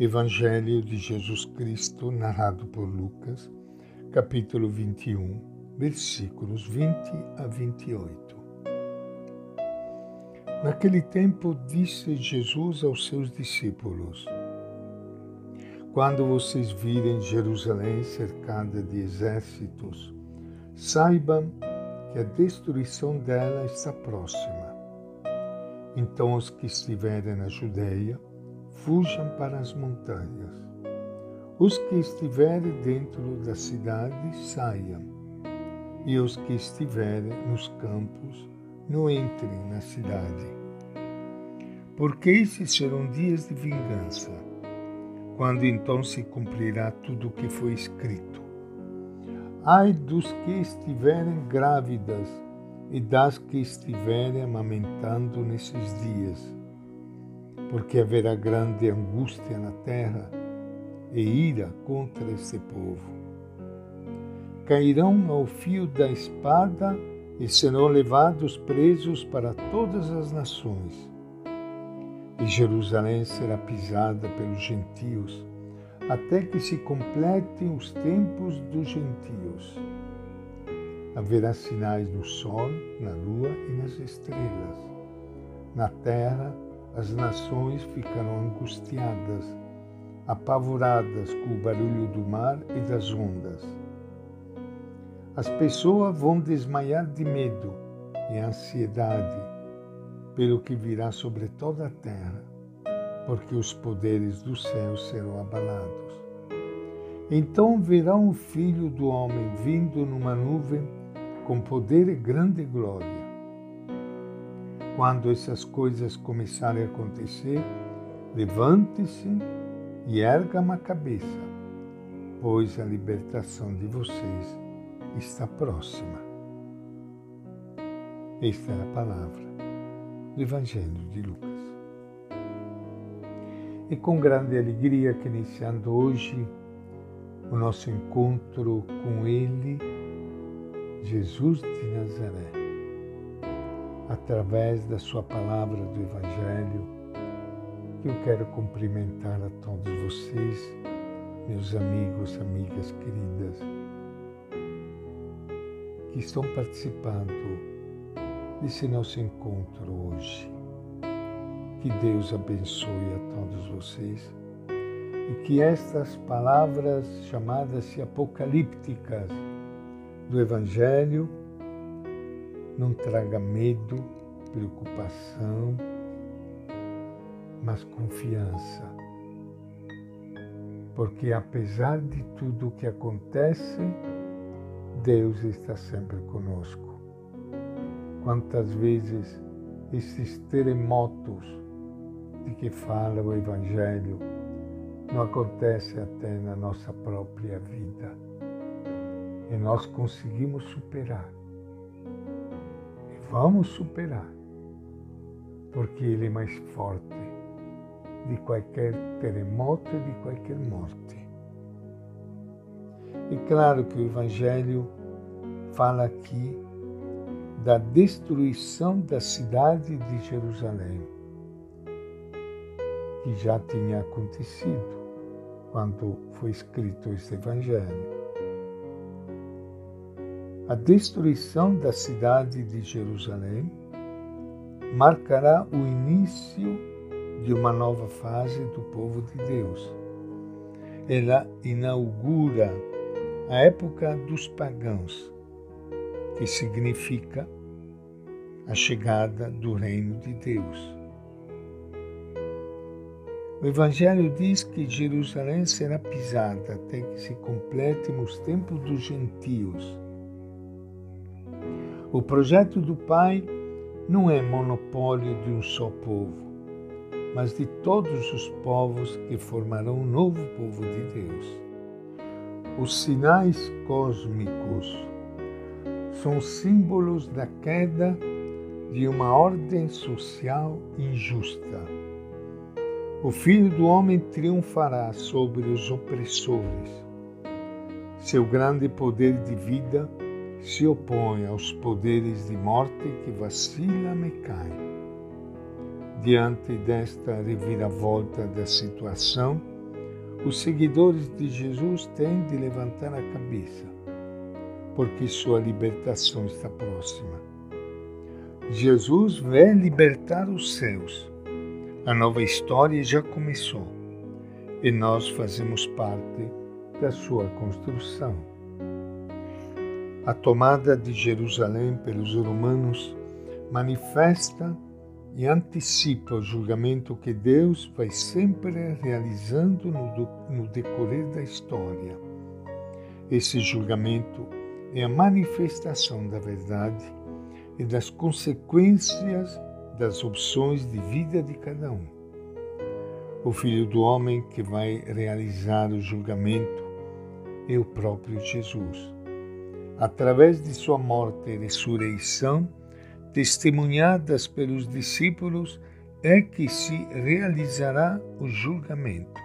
Evangelho de Jesus Cristo, narrado por Lucas, capítulo 21, versículos 20 a 28. Naquele tempo disse Jesus aos seus discípulos: Quando vocês virem Jerusalém cercada de exércitos, saibam que a destruição dela está próxima. Então os que estiverem na Judeia, fujam para as montanhas. Os que estiverem dentro da cidade, saiam. E os que estiverem nos campos, não entrem na cidade. Porque esses serão dias de vingança, quando então se cumprirá tudo o que foi escrito. Ai dos que estiverem grávidas e das que estiverem amamentando nesses dias porque haverá grande angústia na terra e ira contra esse povo. Cairão ao fio da espada e serão levados presos para todas as nações. E Jerusalém será pisada pelos gentios, até que se completem os tempos dos gentios. Haverá sinais no sol, na lua e nas estrelas. Na terra, as nações ficarão angustiadas, apavoradas com o barulho do mar e das ondas. As pessoas vão desmaiar de medo e ansiedade pelo que virá sobre toda a terra, porque os poderes do céu serão abalados. Então verão o Filho do Homem vindo numa nuvem com poder e grande glória. Quando essas coisas começarem a acontecer, levante-se e erga uma cabeça, pois a libertação de vocês está próxima. Esta é a palavra do Evangelho de Lucas. E com grande alegria que iniciando hoje o nosso encontro com Ele, Jesus de Nazaré através da Sua palavra do Evangelho, eu quero cumprimentar a todos vocês, meus amigos, amigas queridas, que estão participando desse nosso encontro hoje. Que Deus abençoe a todos vocês e que estas palavras chamadas apocalípticas do Evangelho não traga medo, preocupação, mas confiança. Porque apesar de tudo o que acontece, Deus está sempre conosco. Quantas vezes esses terremotos de que fala o Evangelho não acontecem até na nossa própria vida. E nós conseguimos superar Vamos superar, porque Ele é mais forte de qualquer terremoto e de qualquer morte. E claro que o Evangelho fala aqui da destruição da cidade de Jerusalém, que já tinha acontecido quando foi escrito este Evangelho. A destruição da cidade de Jerusalém marcará o início de uma nova fase do povo de Deus. Ela inaugura a época dos pagãos, que significa a chegada do reino de Deus. O Evangelho diz que Jerusalém será pisada até que se completem os tempos dos gentios o projeto do Pai não é monopólio de um só povo, mas de todos os povos que formarão um novo povo de Deus. Os sinais cósmicos são símbolos da queda de uma ordem social injusta. O Filho do Homem triunfará sobre os opressores. Seu grande poder de vida se opõe aos poderes de morte que vacilam e caem. Diante desta reviravolta da situação, os seguidores de Jesus têm de levantar a cabeça, porque sua libertação está próxima. Jesus vem libertar os céus. A nova história já começou e nós fazemos parte da sua construção. A tomada de Jerusalém pelos romanos manifesta e antecipa o julgamento que Deus vai sempre realizando no, decorrer da história. Esse julgamento é a manifestação da verdade e das consequências das opções de vida de cada um. O Filho do Homem que vai realizar o julgamento é o próprio Jesus através de sua morte e ressurreição, testemunhadas pelos discípulos, é que se realizará o julgamento.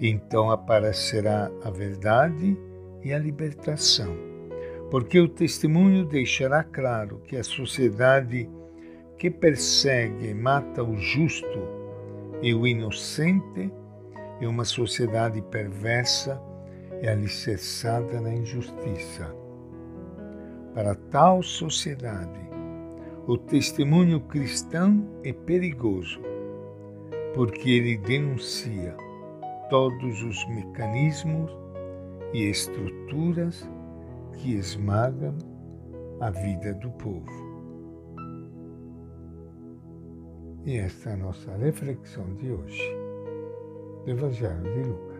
Então aparecerá a verdade e a libertação, porque o testemunho deixará claro que a sociedade que persegue e mata o justo e o inocente é uma sociedade perversa é alicerçada na injustiça. Para tal sociedade, o testemunho cristão é perigoso, porque ele denuncia todos os mecanismos e estruturas que esmagam a vida do povo. E esta é a nossa reflexão de hoje do Evangelho de Lucas.